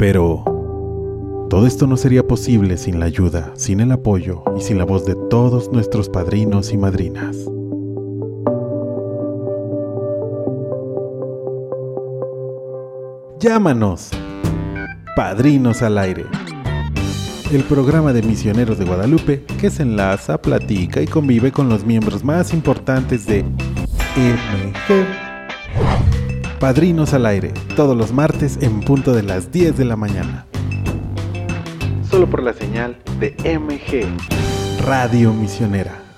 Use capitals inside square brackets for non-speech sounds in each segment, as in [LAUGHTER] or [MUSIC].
Pero todo esto no sería posible sin la ayuda, sin el apoyo y sin la voz de todos nuestros padrinos y madrinas. Llámanos, Padrinos al Aire. El programa de misioneros de Guadalupe que se enlaza, platica y convive con los miembros más importantes de MG. Padrinos al Aire, todos los martes en punto de las 10 de la mañana. Solo por la señal de MG, Radio Misionera.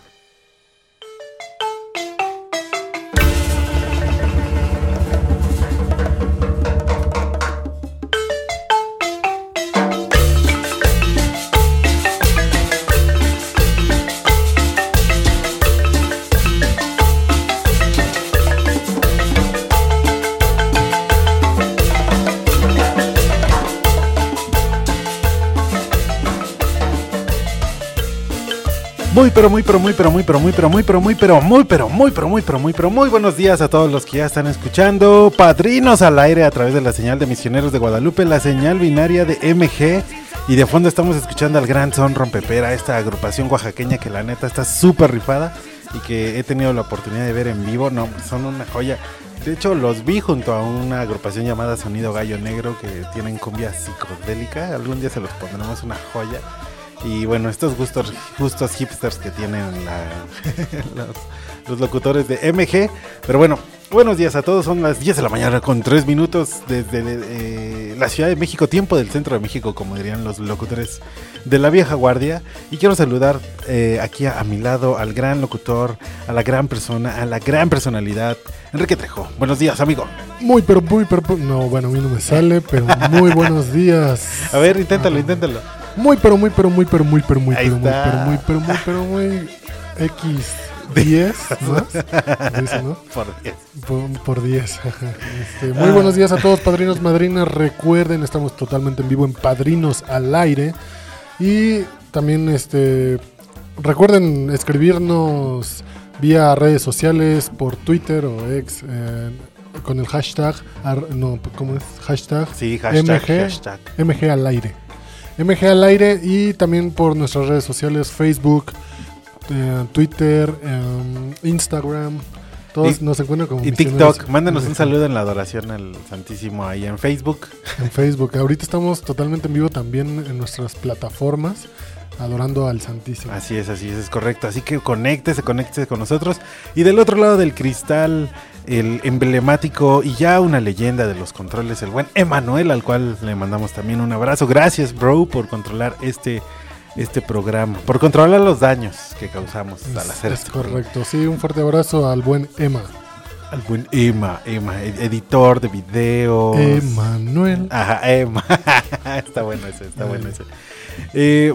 Muy pero muy pero muy pero muy pero muy pero muy pero muy pero muy pero muy pero muy pero muy pero muy buenos días a todos los que ya están escuchando Padrinos al aire a través de la señal de Misioneros de Guadalupe, la señal binaria de MG y de fondo estamos escuchando al Gran Son Rompepera, esta agrupación oaxaqueña que la neta está súper rifada y que he tenido la oportunidad de ver en vivo, no, son una joya. De hecho, los vi junto a una agrupación llamada Sonido Gallo Negro que tienen cumbia psicodélica. Algún día se los pondremos una joya. Y bueno, estos gustos, gustos hipsters que tienen la- [LAUGHS] los, los locutores de MG. Pero bueno, buenos días a todos. Son las 10 de la mañana con 3 minutos desde eh, la Ciudad de México, tiempo del centro de México, como dirían los locutores de la vieja guardia. Y quiero saludar eh, aquí a, a mi lado al gran locutor, a la gran persona, a la gran personalidad, Enrique Trejo. Buenos días, amigo. Muy, pero muy, pero no, bueno, a mí no me sale, pero muy [LAUGHS] buenos días. A ver, inténtalo, inténtalo. Muy, pero muy, pero muy, pero muy, pero muy, pero muy, pero muy, pero muy, pero muy X [LAUGHS] 10, ¿no? Por 10. Por, por 10. Este, muy buenos días a todos, padrinos, madrinas. Recuerden, estamos totalmente en vivo en Padrinos al aire. Y también, este, recuerden escribirnos vía redes sociales, por Twitter o ex, eh, con el hashtag, ar- no, ¿cómo es? Hashtag Sí, hashtag, MG. hashtag. MG al aire. MG al aire y también por nuestras redes sociales, Facebook, eh, Twitter, em, Instagram. Todos Y- nos encuentran como Y TikTok, mándanos un saludo en la adoración al Santísimo ahí en Facebook. En Facebook. Ahorita estamos totalmente en vivo también en nuestras plataformas, adorando al Santísimo. Así es, así es, es correcto. Así que conéctese, conéctese con nosotros. Y del otro lado del cristal, el emblemático y ya una leyenda de los controles, el buen Emanuel, al cual le mandamos también un abrazo. Gracias, bro, por controlar este, este programa, por controlar los daños que causamos al hacer es este programa. correcto. Sí, un fuerte abrazo al buen Emma. Al buen Emma, Emma, ed- editor de videos. Emanuel. Ajá, Emma. [LAUGHS] está bueno ese, está bueno ese. Eh,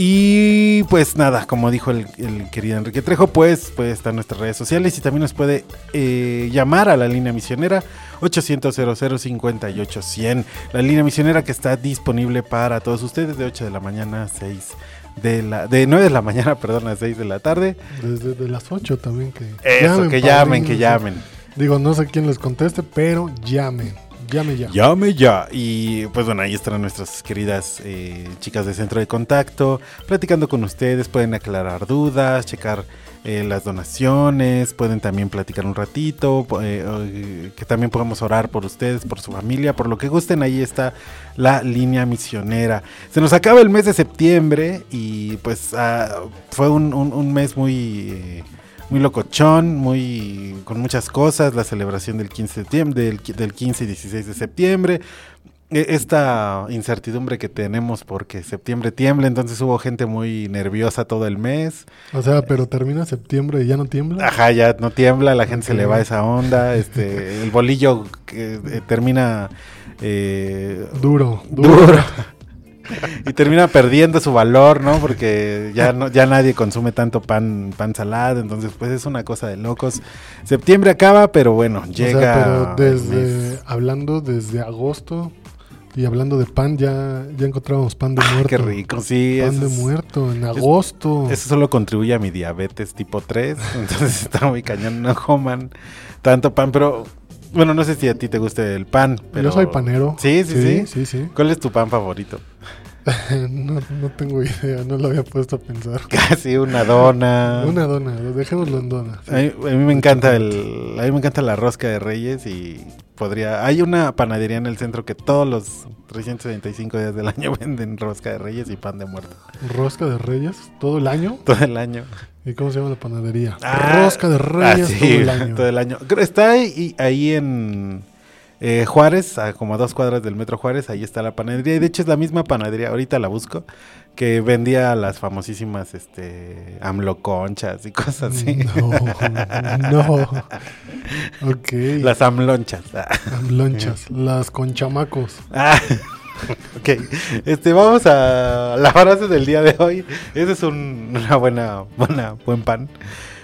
y pues nada, como dijo el, el querido Enrique Trejo, pues puede estar en nuestras redes sociales y también nos puede eh, llamar a la línea misionera 800 58 100 La línea misionera que está disponible para todos ustedes de 8 de la mañana a 6 de la de 9 de la mañana, [LAUGHS] perdón, a 6 de la tarde. Desde de las 8 también que Eso, que llamen, que llamen. Digo, no sé quién les conteste, pero llamen. Llame ya. Llame ya. Y pues bueno, ahí están nuestras queridas eh, chicas de centro de contacto, platicando con ustedes, pueden aclarar dudas, checar eh, las donaciones, pueden también platicar un ratito, eh, que también podemos orar por ustedes, por su familia, por lo que gusten, ahí está la línea misionera. Se nos acaba el mes de septiembre y pues ah, fue un mes muy... eh, muy locochón, muy con muchas cosas, la celebración del 15 de septiembre, del, del 15 y 16 de septiembre. e- esta incertidumbre que tenemos porque septiembre tiembla, entonces hubo gente muy nerviosa todo el mes. O sea, pero termina septiembre y ya no tiembla. Ajá, ya no tiembla, la gente se le va esa onda, este, el bolillo que eh, termina eh, Duro, duro. duro. [LAUGHS] y termina perdiendo su valor, ¿no? Porque ya no, ya nadie consume tanto pan, pan salado, entonces pues es una cosa de locos. Septiembre acaba, pero bueno, O llega. sea, pero desde, hablando desde agosto y hablando de pan, ya, ya encontrábamos pan de muerto. Ah, Qué rico, sí. Pan de es- muerto en agosto. Eso solo contribuye a mi diabetes tipo 3, [LAUGHS] entonces está muy cañón, no coman tanto pan, pero bueno, no sé si a ti te guste el pan, pero... Yo soy panero. Sí, sí, sí. Sí, sí. ¿Cuál es tu pan favorito? [LAUGHS] no, no tengo idea, no lo había puesto a pensar. [LAUGHS] Casi una dona. Una dona, dejémoslo en dona. sí. A mí, a mí me encanta el, a mí me encanta la rosca de Reyes y podría, hay una panadería en el centro que todos los 365 días del año [LAUGHS] venden rosca de Reyes y pan de muerto Rosca de Reyes, todo el año. todo el año. ¿Y cómo se llama la panadería? Ah, Rosca de Reyes ah, sí, todo el año. todo el año. Está ahí, ahí en eh, Juárez, a como a dos cuadras del metro Juárez, ahí está la panadería. Y de hecho es la misma panadería, ahorita la busco, que vendía las famosísimas este, amloconchas y cosas así. No, [LAUGHS] no. Ok. Las amlonchas. [LAUGHS] Ah. lonchas, las con chamacos. Ah, [LAUGHS] ok, este, vamos a la frase del día de hoy. Ese es un- una buena, buena, buen pan.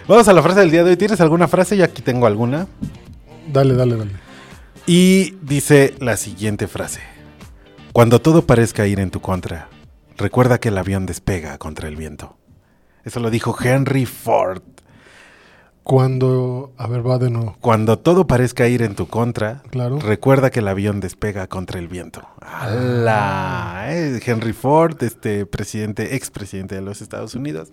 Vamos a la frase del día de hoy. ¿Tienes alguna frase? Yo aquí tengo alguna. Dale, dale, dale. Y dice la siguiente frase. Cuando todo parezca ir en tu contra, recuerda que el avión despega contra el viento. Eso lo dijo Henry Ford. Cuando, a ver, va de nuevo. Cuando todo parezca ir en tu contra, Claro. recuerda que el avión despega contra el viento. ¡Hala! Eh, Henry Ford, este presidente, expresidente de los Estados Unidos.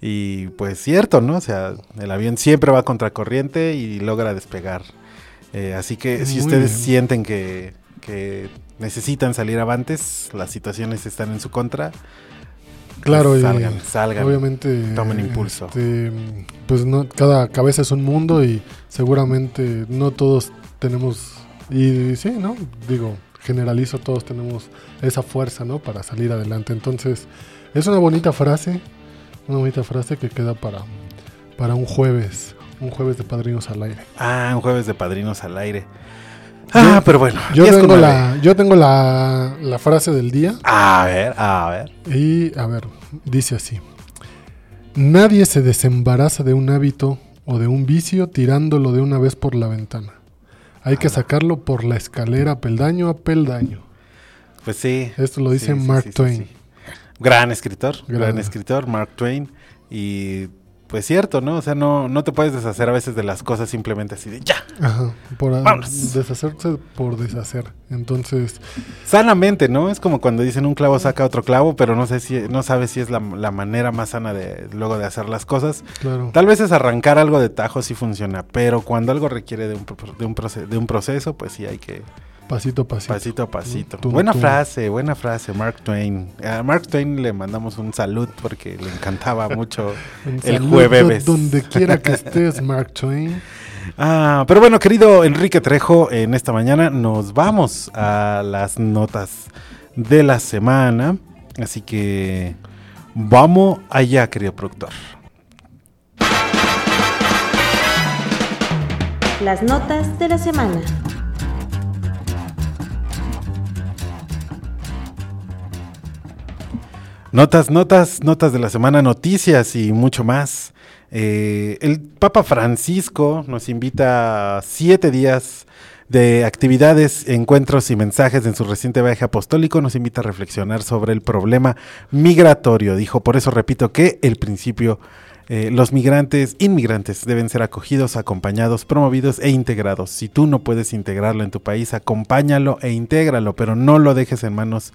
Y pues cierto, ¿no? O sea, el avión siempre va contra corriente y logra despegar. Eh, así que si ustedes bien. sienten que, que necesitan salir avantes, las situaciones están en su contra, Claro, y salgan, salgan. obviamente. tomen impulso. este, pues no, cada cabeza es un mundo y seguramente no todos tenemos. Y sí, ¿no? Digo, generalizo, todos tenemos esa fuerza, ¿no? Para salir adelante. Entonces, es una bonita frase. Una bonita frase que queda para, para un jueves. Un jueves de padrinos al aire. Ah, un jueves de padrinos al aire. Ah, pero bueno. Yo 10 con tengo, la, yo tengo la, la frase del día. A ver, a ver. Y a ver, dice así. Nadie se desembaraza de un hábito o de un vicio tirándolo de una vez por la ventana. Hay que sacarlo por la escalera peldaño a peldaño. Pues sí. Esto lo dice Sí, Mark sí, sí, Twain. Gran escritor, gran. Gran. escritor, Mark Twain. Y pues cierto, ¿no? O sea, no, no te puedes deshacer a veces de las cosas simplemente así de ya. Ajá, por a- Vámonos. deshacerse por deshacer. Entonces, Sanamente, ¿no? Es como cuando dicen un clavo saca otro clavo, pero no sé si, no sabes si es la, la manera más sana de luego de hacer las cosas. claro. Tal vez es arrancar algo de tajo sí funciona, pero cuando algo requiere de un, de un, proce- de un proceso, pues sí hay que Pasito a pasito. pasito a pasito. Tú, buena tú. frase, buena frase, Mark Twain. A Mark Twain le mandamos un salud porque le encantaba [LAUGHS] mucho el jueves. Donde quiera que [LAUGHS] estés, Mark Twain. Ah, pero bueno, querido Enrique Trejo, en esta mañana nos vamos a las notas de la semana. Así que vamos allá, querido productor. Las notas de la semana. Notas, notas, notas de la semana, noticias y mucho más. Eh, el Papa Francisco nos invita a siete días de actividades, encuentros y mensajes en su reciente viaje apostólico. Nos invita a reflexionar sobre el problema migratorio. Dijo, por eso repito que el principio, eh, los migrantes, inmigrantes deben ser acogidos, acompañados, promovidos e integrados. Si tú no puedes integrarlo en tu país, acompáñalo e intégralo, pero no lo dejes en manos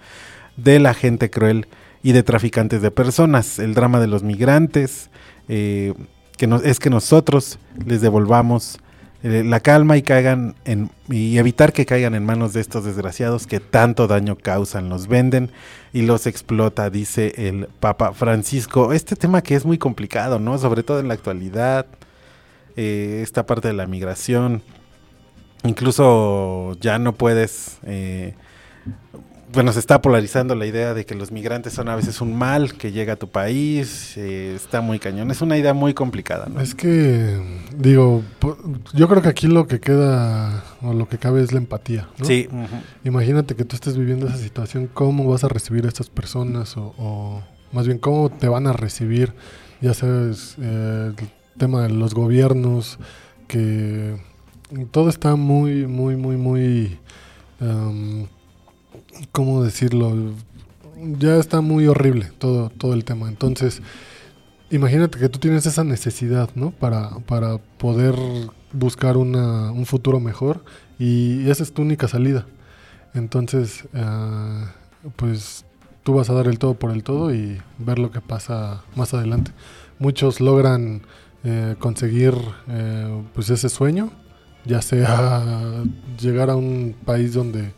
de la gente cruel y de traficantes de personas. El drama de los migrantes eh, que nos- es que nosotros les devolvamos eh, la calma y caigan en y evitar que caigan en manos de estos desgraciados que tanto daño causan, los venden y los explota, dice el Papa Francisco. Este tema que es muy complicado, ¿no? Sobre todo en la actualidad, eh, esta parte de la migración, incluso ya no puedes eh, bueno, se está polarizando la idea de que los migrantes son a veces un mal que llega a tu país, eh, está muy cañón, es una idea muy complicada. ¿no? Es que, digo, yo creo que aquí lo que queda o lo que cabe es la empatía. ¿no? Sí. Imagínate que tú estés viviendo esa situación, ¿cómo vas a recibir a estas personas? O, más bien, ¿cómo te van a recibir? Ya sabes, eh, el tema de los gobiernos, que todo está muy, muy, muy, muy... Um, ¿cómo decirlo? Ya está muy horrible todo, todo el tema. Entonces, imagínate que tú tienes esa necesidad, ¿no? Para, para poder buscar una, un futuro mejor y esa es tu única salida. Entonces, uh, pues tú vas a dar el todo por el todo y ver lo que pasa más adelante. Muchos logran eh, conseguir eh, pues ese sueño, ya sea [LAUGHS] llegar a un país donde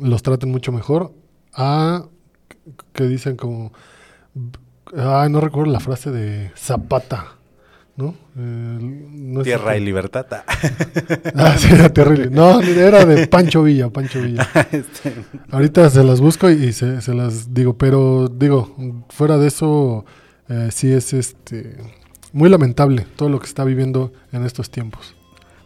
los traten mucho mejor, a que dicen como, ah, no recuerdo la frase de Zapata, ¿no? tierra y libertad. [LAUGHS] ah, sí, era terrible. No, era de [LAUGHS] Pancho Villa, Pancho Villa. Este. Ahorita se las busco y se, se, las digo, pero digo, fuera de eso, eh, sí es este muy lamentable todo lo que está viviendo en estos tiempos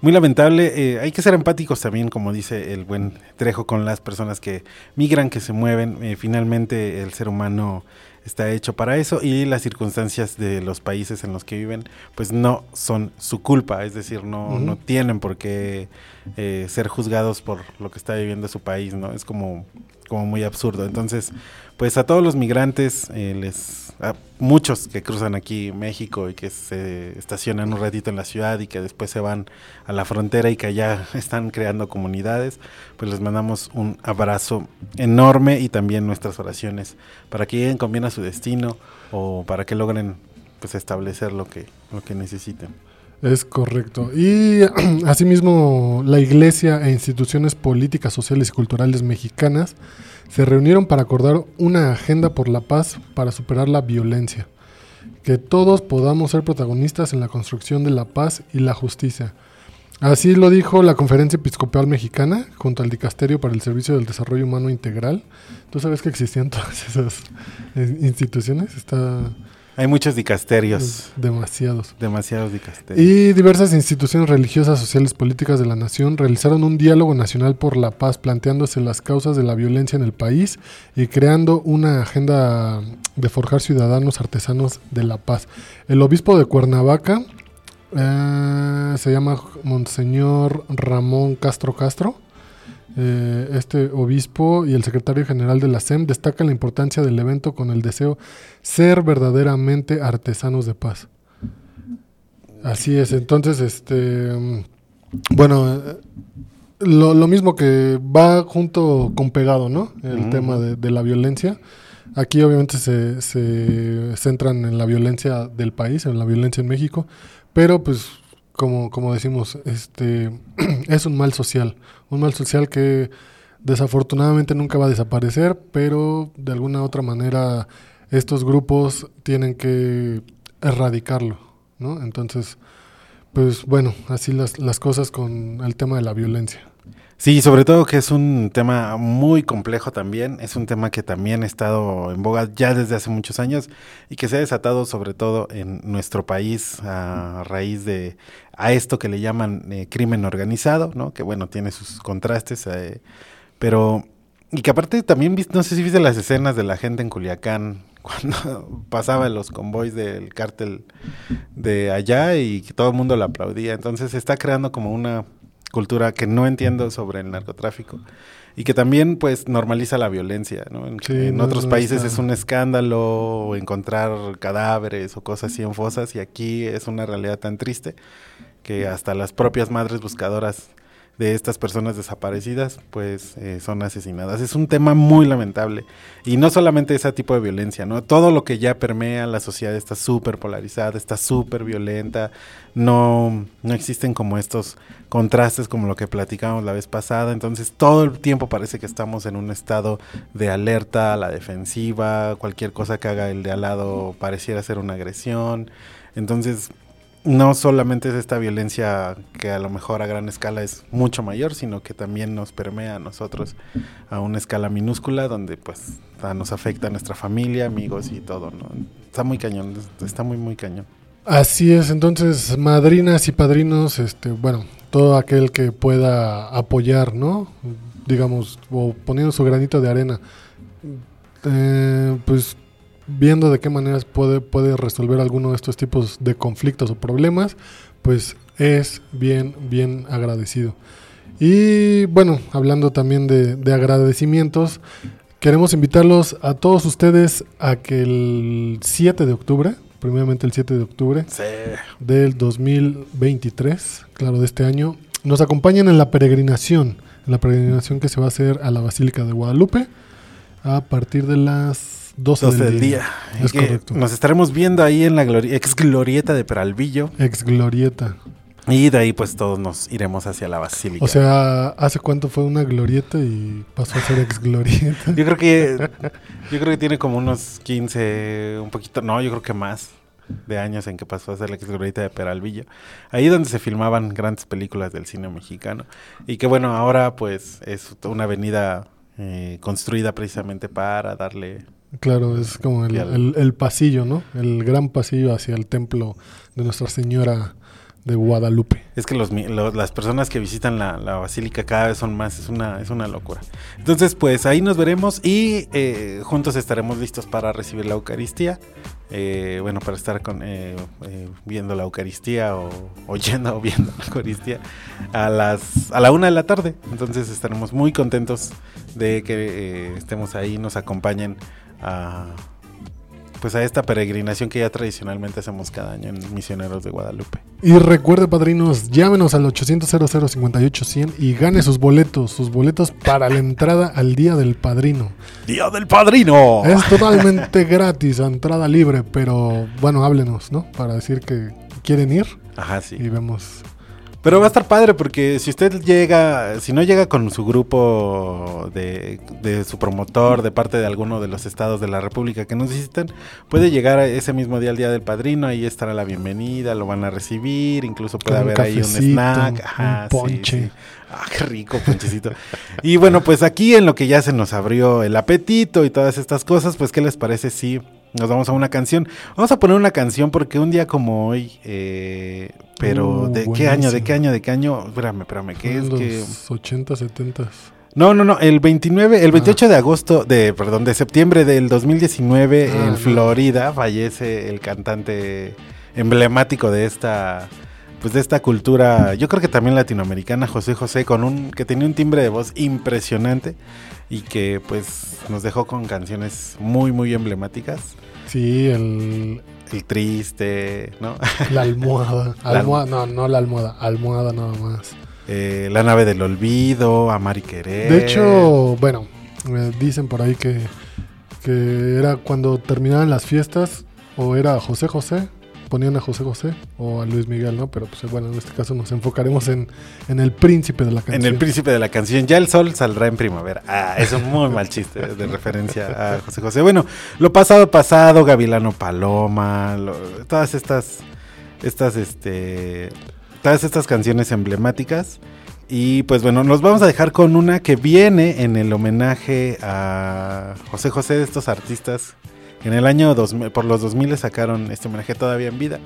muy lamentable. Eh, hay que ser empáticos también, como dice el buen Trejo, con las personas que migran, que se mueven. Eh, finalmente el ser humano está hecho para eso y las circunstancias de los países en los que viven pues no son su culpa, es decir, no, no tienen por qué eh, ser juzgados por lo que está viviendo su país, ¿no? Es como, como muy absurdo. Entonces, pues a todos los migrantes, eh, les, a muchos que cruzan aquí México y que se estacionan un ratito en la ciudad y que después se van a la frontera y que allá [LAUGHS] están creando comunidades, pues les mandamos un abrazo enorme y también nuestras oraciones para que lleguen con bien a su destino o para que logren pues establecer lo que, lo que necesiten. Es correcto. Y [CLEARS THROAT] asimismo, la Iglesia e instituciones políticas, sociales y culturales mexicanas se reunieron para acordar una agenda por la paz para superar la violencia. Que todos podamos ser protagonistas en la construcción de la paz y la justicia. Así lo dijo la Conferencia Episcopal Mexicana junto al Dicasterio para el Servicio del Desarrollo Humano Integral. ¿Tú sabes que existían todas esas eh, instituciones? Está hay muchos dicasterios. Demasiados. Demasiados dicasterios. Y diversas instituciones religiosas, sociales, políticas de la nación realizaron un diálogo nacional por la paz, planteándose las causas de la violencia en el país y creando una agenda de forjar ciudadanos artesanos de la paz. El obispo de Cuernavaca eh, se llama Monseñor Ramón Castro Castro eh, este obispo y el secretario general de la SEM destacan la importancia del evento con el deseo ser verdaderamente artesanos de paz. Así es, entonces, este, bueno, eh, lo, mismo que va junto con pegado, ¿no? El tema de, la violencia. Aquí obviamente se, se centran en la violencia del país, en la violencia en México, pero pues como, como decimos, este, [CLEARS THROAT] es un mal social, un mal social que desafortunadamente nunca va a desaparecer, pero de alguna otra manera estos grupos tienen que erradicarlo, ¿no? Entonces, pues bueno, así las, las cosas con el tema de la violencia. Sí, sobre todo que es un tema muy complejo también, es un tema que también ha estado en boga ya desde hace muchos años y que se ha desatado sobre todo en nuestro país a raíz de a esto que le llaman eh, crimen organizado, ¿no? Que bueno, tiene sus contrastes, eh, pero y que aparte también no sé si viste las escenas de la gente en Culiacán [LAUGHS] cuando pasaba los convoys del cártel de allá y que todo el mundo lo aplaudía, entonces se está creando como una cultura que no entiendo sobre el narcotráfico y que también pues normaliza la violencia, ¿no? En, otros países es un escándalo encontrar cadáveres o cosas así en fosas y aquí es una realidad tan triste que hasta las propias madres buscadoras de estas personas desaparecidas, pues eh, son asesinadas. Es un tema muy lamentable. Y no solamente ese tipo de violencia, ¿no? Todo lo que ya permea la sociedad está súper polarizada, está súper violenta. No, no existen como estos contrastes como lo que platicamos la vez pasada. Entonces todo el tiempo parece que estamos en un estado de alerta la defensiva. Cualquier cosa que haga el de al lado pareciera ser una agresión. Entonces no solamente es esta violencia que a lo mejor a gran escala es mucho mayor, sino que también nos permea a nosotros a una escala minúscula donde pues nos afecta a nuestra familia, amigos y todo, ¿no? Está muy cañón, está muy muy cañón. Así es, entonces madrinas y padrinos, este, bueno, todo aquel que pueda apoyar, ¿no? Digamos, o poniendo su granito de arena, eh, pues viendo de qué maneras puede, puede resolver alguno de estos tipos de conflictos o problemas, pues es bien, bien agradecido. Y bueno, hablando también de, de agradecimientos, queremos invitarlos a todos ustedes a que el 7 de octubre, primeramente el 7 de octubre Sí. del 2023, claro, de este año, nos acompañen en la peregrinación, en la peregrinación que se va a hacer a la Basílica de Guadalupe a partir de las 12, 12 del día. día. Es correcto. Nos estaremos viendo ahí en la glori- ex glorieta de Peralvillo Ex Glorieta. Y de ahí pues todos nos iremos hacia la basílica. O sea, ¿hace cuánto fue una glorieta y pasó a ser ex glorieta? yo creo que yo creo que tiene como unos 15, un poquito, no, yo creo que más de años en que pasó a ser la ex glorieta de Peralvillo. Ahí donde se filmaban grandes películas del cine mexicano y que bueno, ahora pues es una avenida eh, construida precisamente para darle Claro, es como el, el- el pasillo, ¿no? El gran pasillo hacia el templo de Nuestra Señora de Guadalupe. Es que las personas que visitan la, la basílica cada vez son más, es una, es una locura. Entonces, pues ahí nos veremos y eh, juntos estaremos listos para recibir la Eucaristía. Eh, bueno, para estar con, eh, eh, viendo la Eucaristía o oyendo o [LAUGHS] viendo la Eucaristía a las a la una de la tarde. Entonces estaremos muy contentos de que eh, estemos ahí, nos acompañen a pues a esta peregrinación que ya tradicionalmente hacemos cada año en Misioneros de Guadalupe. Y recuerde, padrinos, llámenos al 800 58 100 y gane sus boletos, sus boletos para la entrada al Día del Padrino. ¡Día del Padrino! Es totalmente gratis, entrada libre, pero bueno, háblenos, ¿no? Para decir que quieren ir Ajá, sí. y vemos. Pero va a estar padre porque si usted llega, si no llega con su grupo de, de su promotor de parte de alguno de los estados de la República que nos visiten, puede llegar ese mismo día al Día del Padrino, ahí estará la bienvenida, lo van a recibir, incluso puede haber ahí un snack. Ajá, un sí, ponche. sí. Ah, qué rico, ponchecito. y bueno, pues aquí en lo que ya se nos abrió el apetito y todas estas cosas, pues ¿qué les parece si nos vamos a una canción? Vamos a poner una canción porque un día como hoy, eh, pero Uh, ¿de qué año? ¿De qué año? ¿De qué año? Espérame, espérame, ¿qué es? los que 80, 70. No, no, no, el 29, el 28 de agosto, de, perdón, de septiembre del 2019 Ah, en no. Florida fallece el cantante emblemático de esta pues de esta cultura, yo creo que también latinoamericana, José José, con un que tenía un timbre de voz impresionante y que pues nos dejó con canciones muy muy emblemáticas, Sí, el, El triste, ¿no? [LAUGHS] la almohada. [LAUGHS] Almohada. No, no la almohada, almohada nada más. Eh, la nave del olvido, Amar y querer. De hecho, bueno, me dicen por ahí que, que era cuando terminaban las fiestas, o era José José, ponían a José José, o a Luis Miguel, ¿no? Pero pues bueno, en este caso nos enfocaremos en, en el príncipe de la canción. En el príncipe de la canción, ya el sol saldrá en primavera. Ah, es un muy mal chiste de referencia a José José. Bueno, lo pasado, pasado, Gavilano Paloma, lo- todas estas, estas, este, todas estas canciones emblemáticas. Y pues bueno, nos vamos a dejar con una que viene en el homenaje a José José de estos artistas. En el año 2000, por los 2000 sacaron este homenaje todavía en vida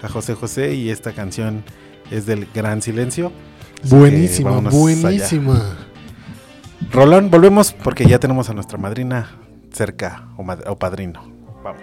a José José y esta canción es del Gran Silencio. Buenísima, vámonos allá. buenísima. Rolón, volvemos porque ya tenemos a nuestra madrina cerca o padrino. Vamos.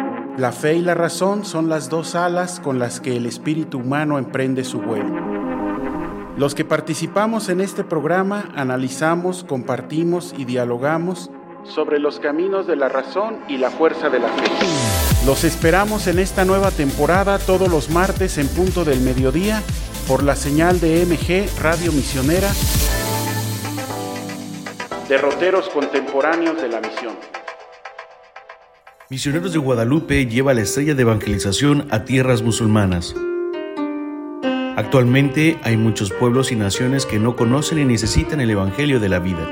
la fe y la razón son las dos alas con las que el espíritu humano emprende su vuelo. Los que participamos en este programa analizamos, compartimos y dialogamos sobre los caminos de la razón y la fuerza de la fe. Los esperamos en esta nueva temporada todos los martes en punto del mediodía por la señal de MG Radio Misionera, derroteros contemporáneos de la misión. Misioneros de Guadalupe lleva la estrella de evangelización a tierras musulmanas. Actualmente hay muchos pueblos y naciones que no conocen y necesitan el Evangelio de la vida.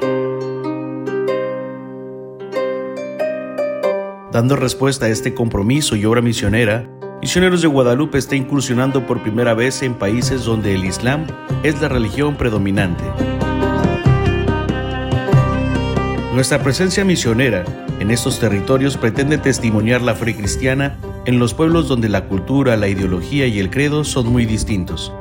Dando respuesta a este compromiso y obra misionera, Misioneros de Guadalupe está incursionando por primera vez en países donde el Islam es la religión predominante. Nuestra presencia misionera en estos territorios pretende testimoniar la fe cristiana en los pueblos donde la cultura, la ideología y el credo son muy distintos.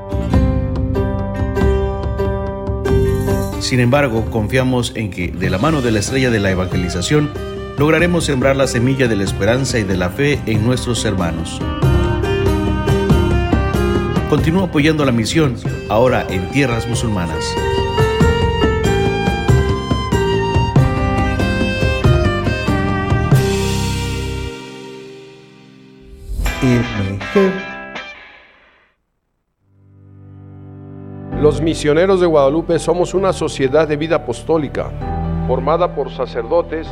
Sin embargo, confiamos en que, de la mano de la estrella de la evangelización, lograremos sembrar la semilla de la esperanza y de la fe en nuestros hermanos. Continúa apoyando la misión, ahora en tierras musulmanas. Los misioneros de Guadalupe somos una sociedad de vida apostólica, formada por sacerdotes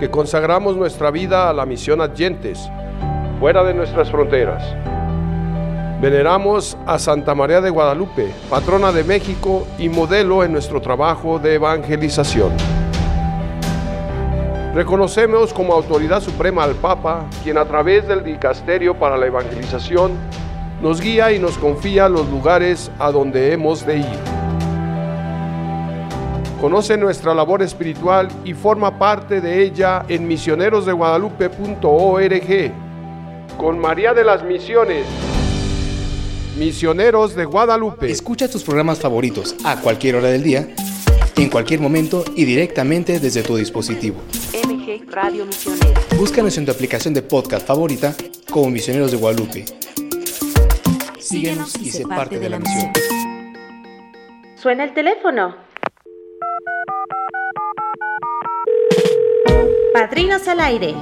que consagramos nuestra vida a la misión adyentes, fuera de nuestras fronteras. Veneramos a Santa María de Guadalupe, patrona de México y modelo en nuestro trabajo de evangelización. Reconocemos como autoridad suprema al Papa, quien a través del Dicasterio para la Evangelización nos guía y nos confía los lugares a donde hemos de ir. Conoce nuestra labor espiritual y forma parte de ella en misionerosdeguadalupe.org. Con María de las Misiones, Misioneros de Guadalupe. Escucha tus programas favoritos a cualquier hora del día, en cualquier momento y directamente desde tu dispositivo. MG Radio Misionera. Búscanos en tu aplicación de podcast favorita como Misioneros de Guadalupe. Síguenos y sé parte de la misión. Suena el teléfono. Padrinos al aire.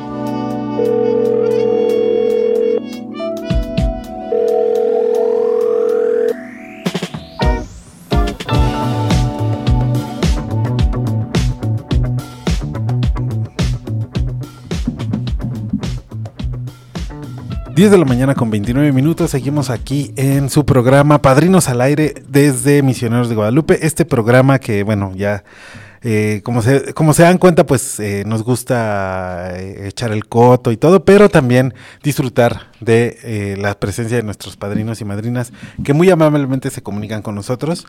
Diez de la mañana con 29 minutos, seguimos aquí en su programa Padrinos al Aire desde Misioneros de Guadalupe. Este programa que, bueno, ya eh, como, se, como se dan cuenta, pues eh, nos gusta eh, echar el coto y todo, pero también disfrutar de la presencia de nuestros padrinos y madrinas que muy amablemente se comunican con nosotros.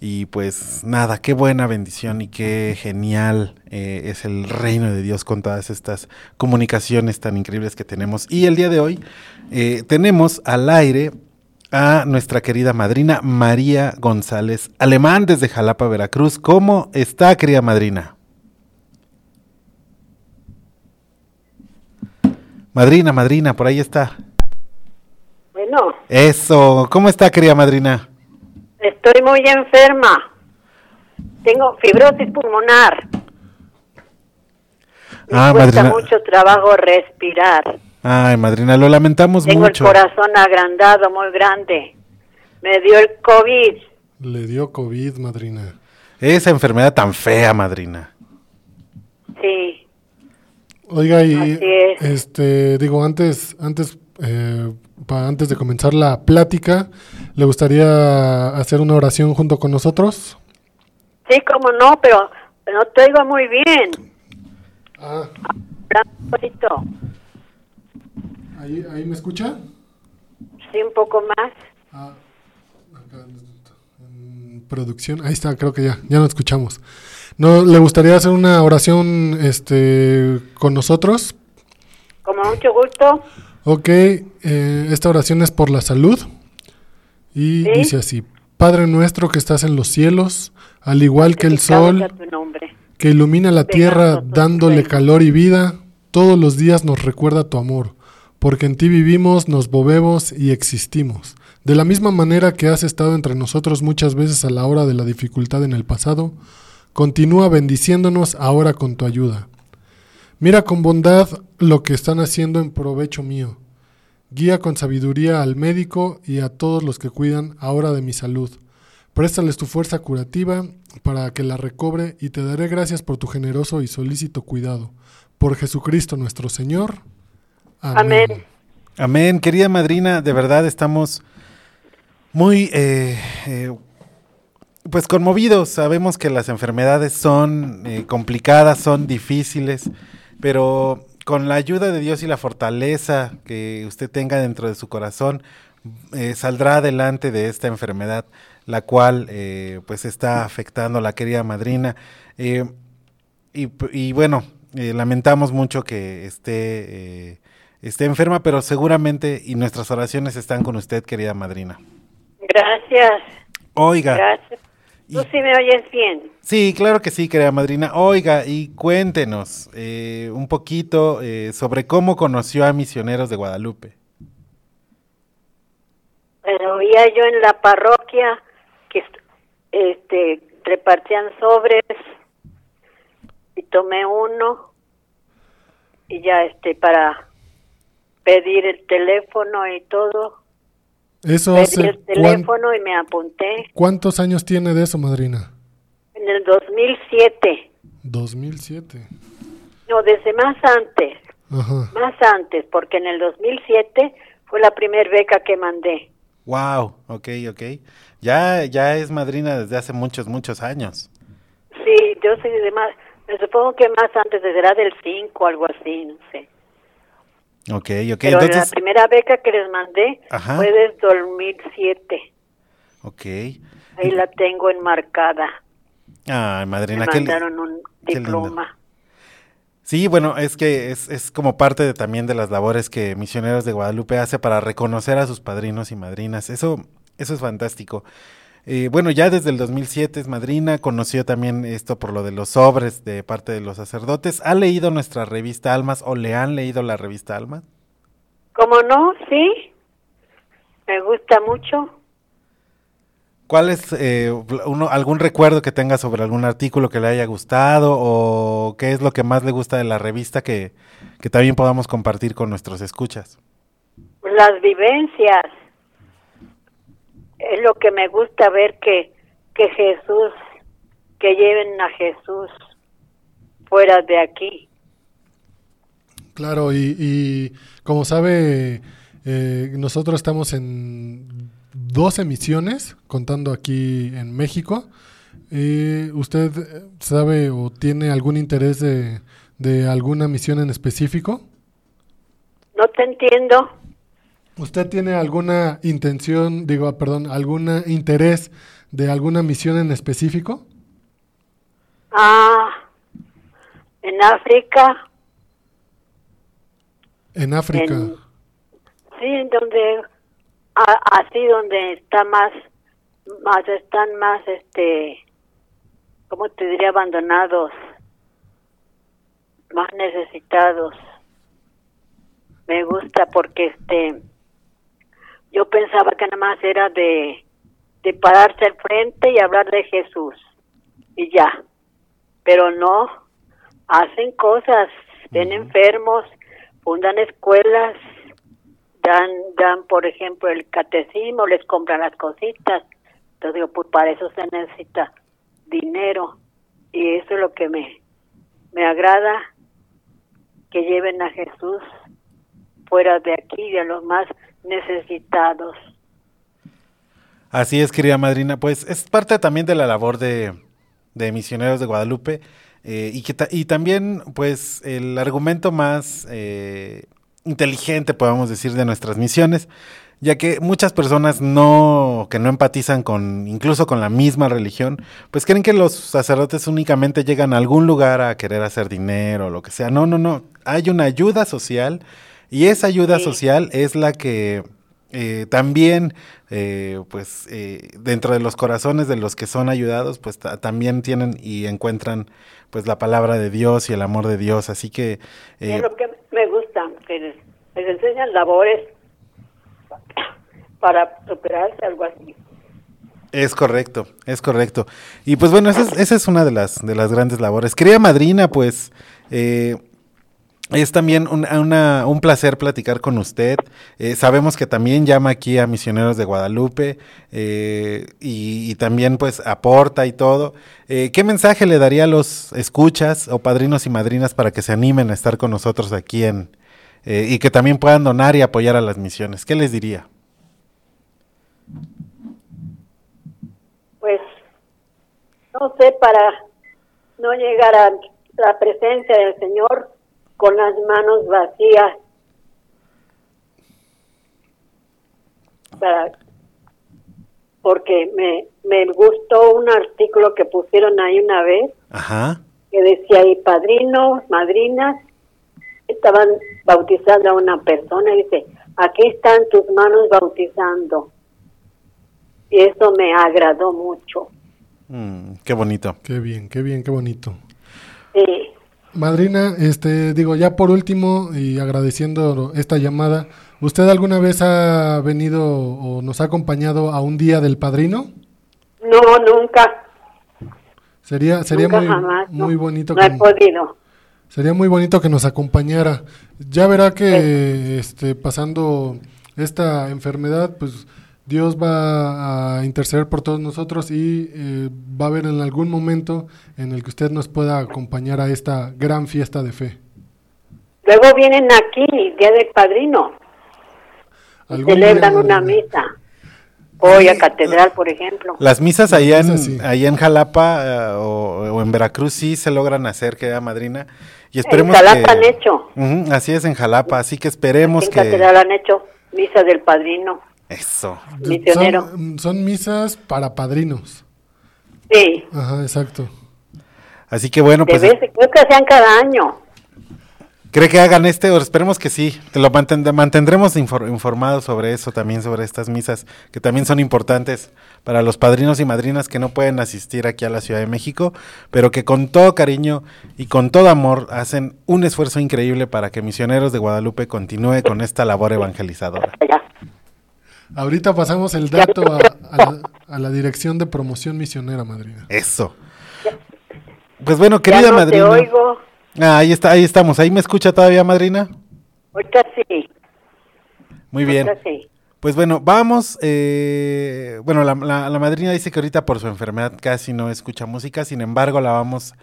Y pues nada, qué buena bendición y qué genial es el reino de Dios con todas estas comunicaciones tan increíbles que tenemos. Y el día de hoy tenemos al aire a nuestra querida madrina María González Alemán desde Jalapa, Veracruz. ¿Cómo está, querida madrina? Madrina, madrina, por ahí está. Bueno, Eso, ¿cómo está, querida madrina? estoy muy enferma. Tengo fibrosis pulmonar. Me Ah, cuesta madrina. mucho trabajo respirar. Ay, madrina, lo lamentamos Tengo mucho. el corazón agrandado, muy grande. Me dio el COVID. Le dio COVID, madrina. Esa enfermedad tan fea, madrina. Sí, Oiga, y Así es. este, digo, antes, antes, eh, pa- antes de comenzar la plática, ¿le gustaría hacer una oración junto con nosotros? sí, como no, pero no te oigo muy bien. Ah, Habla un poquito. ¿Ahí, ahí me escucha? Sí, un poco más. Ah, acá en producción, ahí está, creo que ya, ya nos escuchamos. ¿No le gustaría hacer una oración, este, con nosotros? Con mucho gusto. Ok, eh, esta oración es por la salud y Sí. dice así: Padre nuestro que estás en los cielos, al igual que el sol que ilumina la tierra dándole calor y vida, todos los días nos recuerda tu amor. Porque en ti vivimos, nos movemos y existimos. De la misma manera que has estado entre nosotros muchas veces a la hora de la dificultad en el pasado, continúa bendiciéndonos ahora con tu ayuda. Mira con bondad lo que están haciendo en provecho mío. Guía con sabiduría al médico y a todos los que cuidan ahora de mi salud. Préstales tu fuerza curativa para que la recobre y te daré gracias por tu generoso y solícito cuidado. Por Jesucristo nuestro Señor. Amén. Amén. Amén, querida madrina, de verdad estamos muy, eh, eh, pues conmovidos. Sabemos que las enfermedades son eh, complicadas, son difíciles, pero con la ayuda de Dios y la fortaleza que usted tenga dentro de su corazón, eh, saldrá adelante de esta enfermedad, la cual eh, pues está afectando a la querida madrina. Eh, y, y bueno, eh, lamentamos mucho que esté, esté enferma, pero seguramente y nuestras oraciones están con usted, querida madrina. Gracias. Oiga, Gracias. Tú sí me oyes bien. sí, claro que sí, querida madrina. Oiga, y cuéntenos eh, un poquito eh, sobre cómo conoció a misioneros de Guadalupe. Pero oía yo en la parroquia que este repartían sobres y tomé uno y ya este para pedir el teléfono y todo. Eso Pedí hace el teléfono y me apunté ¿Cuántos años tiene de eso, madrina? en el 2007. 2007. No, desde más antes, Ajá. más antes, porque en el 2007 fue la primera beca que mandé. Wow, ok, ok. Ya, ya es madrina desde hace muchos, muchos años. Sí, yo soy de más, me supongo que más antes, será del 5 o algo así, no sé. Ok, ok. Pero Entonces, la primera beca que les mandé Ajá. fue desde 2007. ok. Ahí la tengo enmarcada. Ay, Me madrina, qué, li- mandaron un qué diploma. Sí, bueno, es que es, es como parte de, también de las labores que Misioneros de Guadalupe hace para reconocer a sus padrinos y madrinas. Eso, eso es fantástico. Eh, bueno, ya desde el 2007 es madrina, conoció también esto por lo de los sobres de parte de los sacerdotes. ¿Ha leído nuestra revista Almas o le han leído la revista Almas? ¿Cómo no? Sí. Me gusta mucho. ¿Cuál es eh, uno, algún recuerdo que tenga sobre algún artículo que le haya gustado o qué es lo que más le gusta de la revista que, que también podamos compartir con nuestros escuchas? Las vivencias. Es lo que me gusta ver que, que Jesús, que lleven a Jesús fuera de aquí. Claro, y, y como sabe, eh, nosotros estamos en dos emisiones, contando aquí en México. Eh, ¿Usted sabe o tiene algún interés de, de alguna misión en específico? No te entiendo. ¿Usted tiene alguna intención, digo, ah, perdón, algún interés de alguna misión en específico? Ah, en África, En África. En- sí, donde, a- así donde está más, más, están más, este, ¿cómo te diría? Abandonados, más necesitados. Me gusta porque, este, yo pensaba que nada más era de, de pararse al frente y hablar de Jesús y ya, pero no, hacen cosas, ven enfermos, fundan escuelas, dan, dan por ejemplo el catecismo, les compran las cositas, entonces digo, pues para eso se necesita dinero. Y eso es lo que me, me agrada, que lleven a Jesús fuera de aquí, de los más necesitados. Así es, querida madrina. Pues es parte también de la labor de, de Misioneros de Guadalupe eh, y, que y también pues el argumento más eh, inteligente, podemos decir, de nuestras misiones, ya que muchas personas no, que no empatizan con, incluso con la misma religión, pues creen que los sacerdotes únicamente llegan a algún lugar a querer hacer dinero o lo que sea. No, no, no. Hay una ayuda social y esa ayuda Sí. social es la que eh, también, eh, pues, eh, dentro de los corazones de los que son ayudados, pues ta- también tienen y encuentran, pues, la palabra de Dios y el amor de Dios. Así que, eh, es lo que me gusta, que les enseñan labores para superarse, algo así. Es correcto, es correcto. Y pues bueno, esa es, esa es una de las, de las grandes labores. Querida madrina, pues eh, es también un, placer platicar con usted. Eh, sabemos que también llama aquí a Misioneros de Guadalupe eh, y, también pues aporta y todo. Eh, ¿Qué mensaje le daría a los escuchas o padrinos y madrinas para que se animen a estar con nosotros aquí en y que también puedan donar y apoyar a las misiones? ¿Qué les diría? Pues, no sé, para no llegar a la presencia del Señor con las manos vacías. Para, porque me, me gustó un artículo que pusieron ahí una vez Ajá. que decía ahí padrinos, madrinas, estaban bautizando a una persona y dice, aquí están tus manos bautizando. Y eso me agradó mucho. Mm, qué bonito. Qué bien, qué bien, qué bonito. Sí. Madrina, este, digo, ya por último y agradeciendo esta llamada, ¿usted alguna vez ha venido o nos ha acompañado a un día del padrino? No, nunca. Sería, sería nunca muy, jamás. no. muy bonito No he que, podido. sería muy bonito que nos acompañara. Ya verá que este, pasando esta enfermedad, pues Dios va a interceder por todos nosotros y eh, va a haber en algún momento en el que usted nos pueda acompañar a esta gran fiesta de fe. Luego vienen aquí, Día del Padrino, y celebran día- una misa. Voy a catedral, por ejemplo. Las misas allá en, misas sí. allá en Jalapa eh, o, o en Veracruz sí se logran hacer, querida madrina. Y En esperemos Jalapa que... han hecho. Así es en Jalapa, así que esperemos En que... catedral han hecho misa del Padrino. Eso. Misionero. Son, son misas para padrinos. Sí, Ajá, exacto. Así que bueno, de pues vez, creo que hacían cada año. cree que hagan este, o esperemos que sí. Te lo mantend- mantendremos infor- informados sobre eso también, sobre estas misas, que también son importantes para los padrinos y madrinas que no pueden asistir aquí a la Ciudad de México, pero que con todo cariño y con todo amor hacen un esfuerzo increíble para que Misioneros de Guadalupe continúe con esta labor evangelizadora. Ahorita pasamos el dato a, a la, a la dirección de promoción misionera, madrina. Eso. Pues bueno, Ya querida no madrina. te oigo. Ah, ahí está, ahí estamos. ¿Ahí me escucha todavía, madrina? Ahorita sí. Muy bien. Ahorita sí. Pues bueno, vamos. eh, bueno, la, la- la madrina dice que ahorita por su enfermedad casi no escucha música, sin embargo la vamos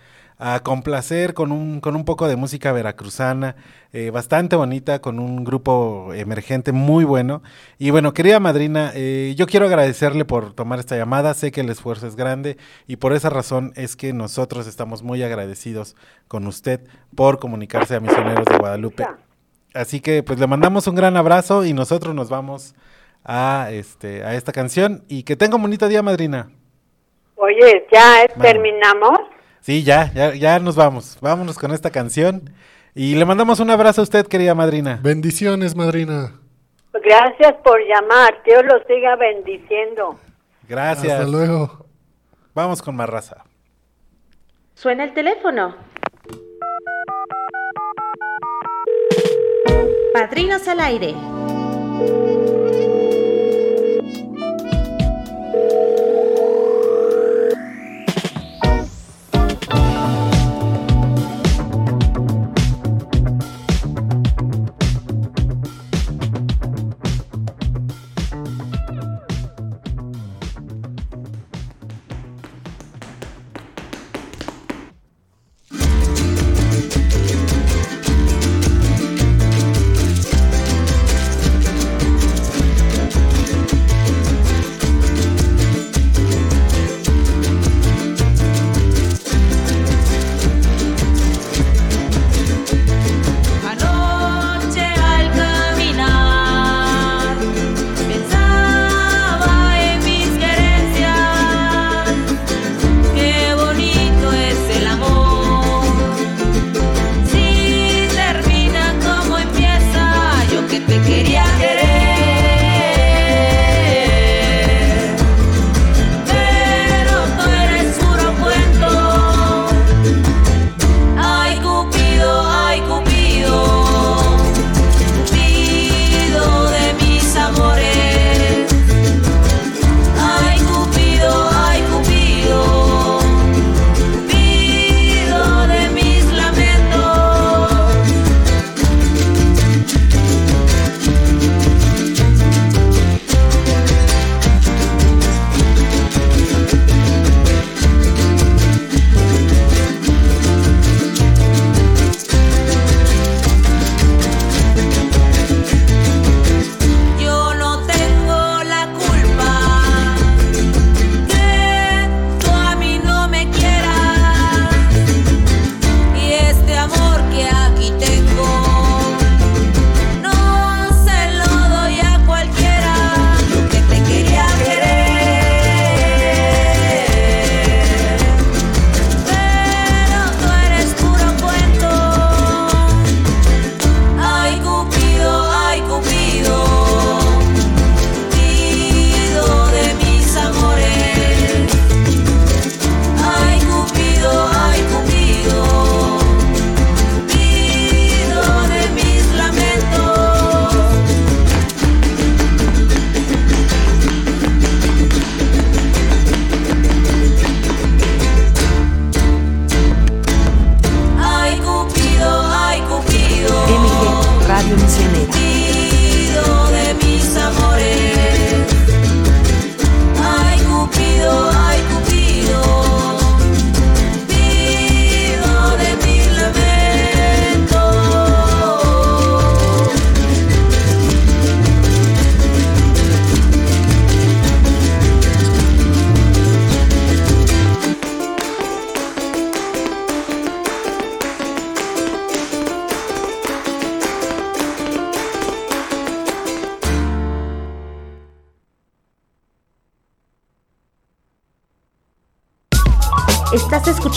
a complacer con un, con un poco de música veracruzana, eh, bastante bonita, con un grupo emergente muy bueno. Y bueno, querida madrina, eh, yo quiero agradecerle por tomar esta llamada, sé que el esfuerzo es grande y por esa razón es que nosotros estamos muy agradecidos con usted por comunicarse a Misioneros de Guadalupe. Así que pues le mandamos un gran abrazo y nosotros nos vamos a este a esta canción y que tenga un bonito día, madrina. Oye, ¿ya terminamos? Sí, ya, ya, ya nos vamos. Vámonos con esta canción y le mandamos un abrazo a usted, querida madrina. Bendiciones, madrina. Gracias por llamar. Dios los siga bendiciendo. Gracias. Hasta luego. Vamos con más raza. Suena el teléfono. Padrinos al aire.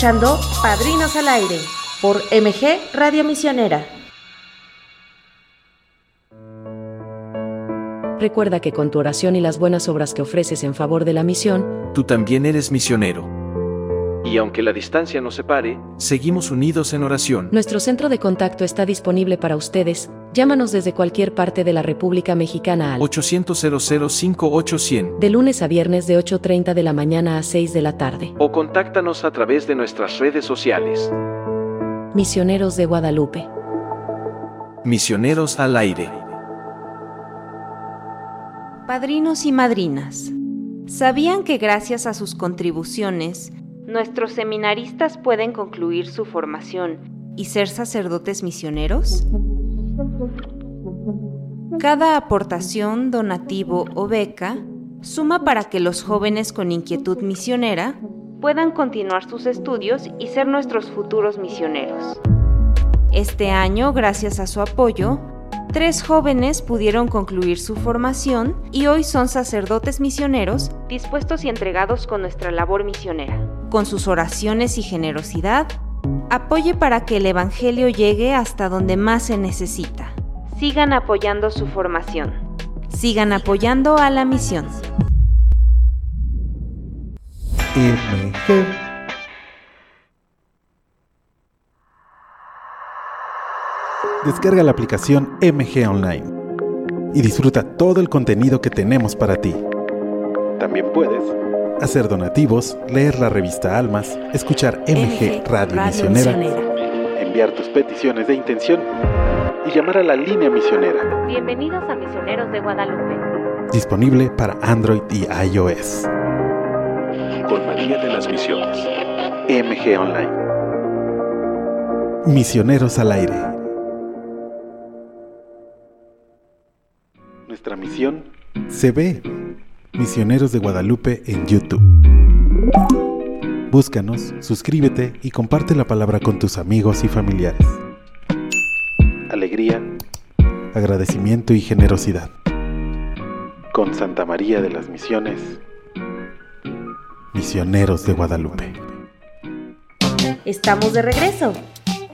Escuchando Padrinos al Aire por MG Radio Misionera. Recuerda que con tu oración y las buenas obras que ofreces en favor de la misión, tú también eres misionero. Y aunque la distancia nos separe, seguimos unidos en oración. Nuestro centro de contacto está disponible para ustedes. Llámanos desde cualquier parte de la República Mexicana al 800 5800 de lunes a viernes de 8.30 de la mañana a 6 de la tarde. O contáctanos a través de nuestras redes sociales. Misioneros de Guadalupe. Misioneros al aire. Padrinos y madrinas, ¿sabían que gracias a sus contribuciones, nuestros seminaristas pueden concluir su formación y ser sacerdotes misioneros? Cada aportación, donativo o beca suma para que los jóvenes con inquietud misionera puedan continuar sus estudios y ser nuestros futuros misioneros. Este año, gracias a su apoyo, tres jóvenes pudieron concluir su formación y hoy son sacerdotes misioneros dispuestos y entregados con nuestra labor misionera. Con sus oraciones y generosidad, apoye para que el Evangelio llegue hasta donde más se necesita. Sigan apoyando su formación. Sigan apoyando a la misión. MG. Descarga la aplicación MG Online y disfruta todo el contenido que tenemos para ti. También puedes hacer donativos, leer la revista Almas, escuchar MG, Radio, Misionera, enviar tus peticiones de intención y llamar a la línea misionera. Bienvenidos a Misioneros de Guadalupe. Disponible para Android y iOS. Con María de las Misiones. MG Online. Misioneros al aire. Nuestra misión se ve. Misioneros de Guadalupe en YouTube. Búscanos, suscríbete y comparte la palabra con tus amigos y familiares. Alegría, agradecimiento y generosidad. Con Santa María de las Misiones, Misioneros de Guadalupe. Estamos de regreso.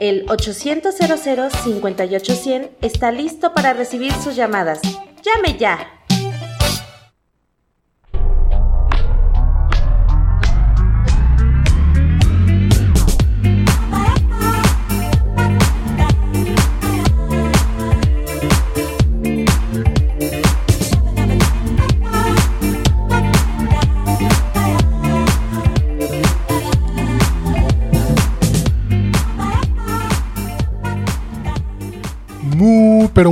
El 800 58100 está listo para recibir sus llamadas. ¡Llame ya!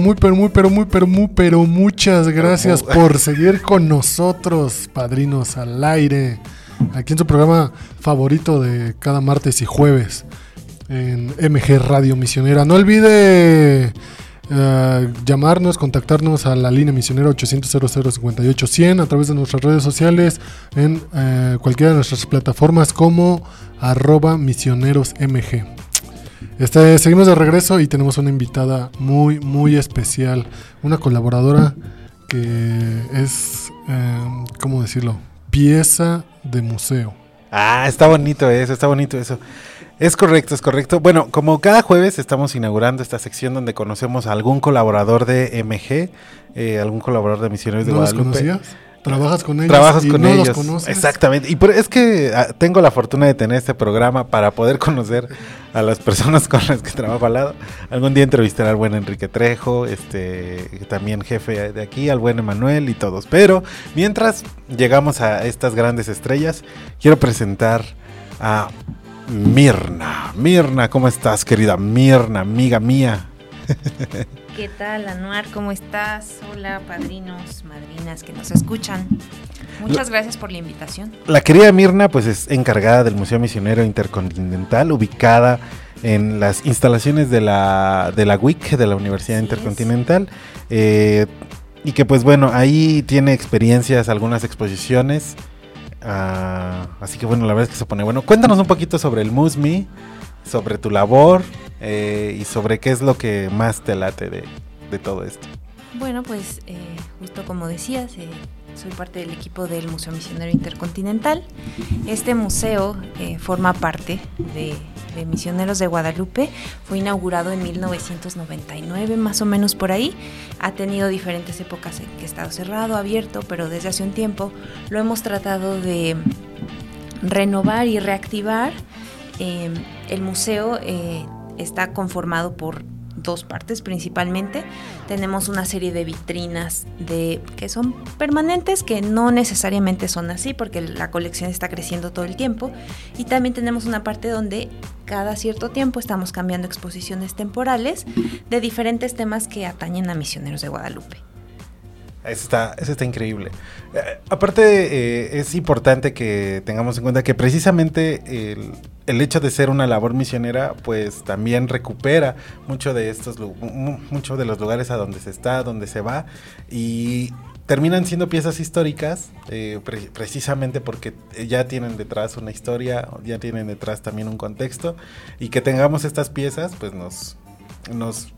Muy, pero muy, pero muy, pero muy, pero muchas gracias por seguir con nosotros, padrinos al aire. Aquí en su programa favorito de cada martes y jueves en MG Radio Misionera. No olvide eh, llamarnos, contactarnos a la línea misionera 800 58 100 a través de nuestras redes sociales en eh, cualquiera de nuestras plataformas como arroba misionerosmg. Este, seguimos de regreso y tenemos una invitada muy, muy especial, una colaboradora que es, eh, ¿cómo decirlo? Pieza de museo. Ah, está bonito eso, está bonito eso. Es correcto, es correcto. Bueno, como cada jueves estamos inaugurando esta sección donde conocemos a algún colaborador de MG, eh, algún colaborador de Misioneros de ¿No los Guadalupe. conocías? Trabajas con ellos Trabajas y con no los ellos. conoces. Exactamente. Y por- es que ah, tengo la fortuna de tener este programa para poder conocer a las personas [LAUGHS] con las que trabajo al lado. Algún día entrevistaré al buen Enrique Trejo, este también jefe de aquí, al buen Emanuel y todos. Pero mientras llegamos a estas grandes estrellas, quiero presentar a Mirna. Mirna, ¿cómo estás, querida Mirna, amiga mía? [LAUGHS] ¿Qué tal, Anuar? ¿Cómo estás? Hola, padrinos, madrinas que nos escuchan. Muchas gracias por la invitación. La querida Mirna, pues es encargada del Museo Misionero Intercontinental, ubicada en las instalaciones de la, de la WIC, de la Universidad Intercontinental. eh, y que pues bueno, ahí tiene experiencias, algunas exposiciones. ah, así que bueno, la verdad es que se pone bueno. Cuéntanos un poquito sobre el MUSMI, sobre tu labor eh, y sobre qué es lo que más te late de, de todo esto. Bueno, pues eh, justo como decías, eh, soy parte del equipo del Museo Misionero Intercontinental. Este museo eh, forma parte de, de Misioneros de Guadalupe. Fue inaugurado en 1999, más o menos por ahí. Ha tenido diferentes épocas en que ha estado cerrado, abierto, pero desde hace un tiempo lo hemos tratado de renovar y reactivar. Eh, el museo eh, está conformado por dos partes principalmente. Tenemos una serie de vitrinas de que son permanentes, que no necesariamente son así porque la colección está creciendo todo el tiempo. Y también tenemos una parte donde cada cierto tiempo estamos cambiando exposiciones temporales de diferentes temas que atañen a misioneros de Guadalupe. Eso está, eso está increíble. Eh, aparte, eh, es importante que tengamos en cuenta que precisamente el, hecho de ser una labor misionera, pues también recupera mucho de estos, mucho de los lugares a donde se está, donde se va, y terminan siendo piezas históricas, eh, pre precisamente porque ya tienen detrás una historia, ya tienen detrás también un contexto, y que tengamos estas piezas, pues nos, nos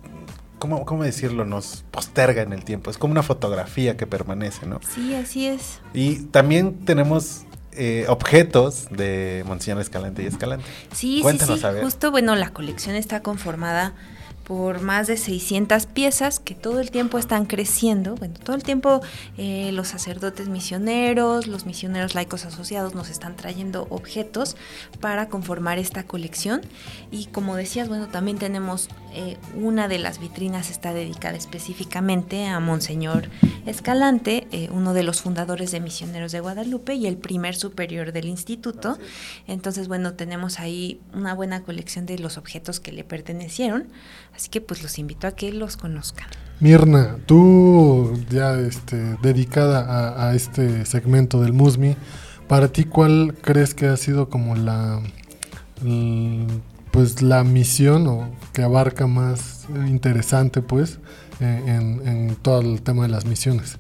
¿cómo, ¿cómo, decirlo? Nos posterga en el tiempo. Es como una fotografía que permanece, ¿no? Sí, así es. Y también tenemos eh, objetos de Monseñor Escalante y Escalante. Sí, Cuéntanos, sí, sí. Justo, bueno, la colección está conformada por más de 600 piezas que todo el tiempo están creciendo. Bueno, todo el tiempo eh, los sacerdotes misioneros, los misioneros laicos asociados nos están trayendo objetos para conformar esta colección. Y como decías, bueno, también tenemos eh, una de las vitrinas está dedicada específicamente a Monseñor Escalante, eh, uno de los fundadores de Misioneros de Guadalupe y el primer superior del instituto. Entonces, bueno, tenemos ahí una buena colección de los objetos que le pertenecieron. Así que pues los invito a que los conozcan. Mirna, tú ya este, dedicada a, a, este segmento del Musmi, para ti cuál crees que ha sido como la, pues la misión o que abarca más interesante pues en, en todo el tema de las misiones?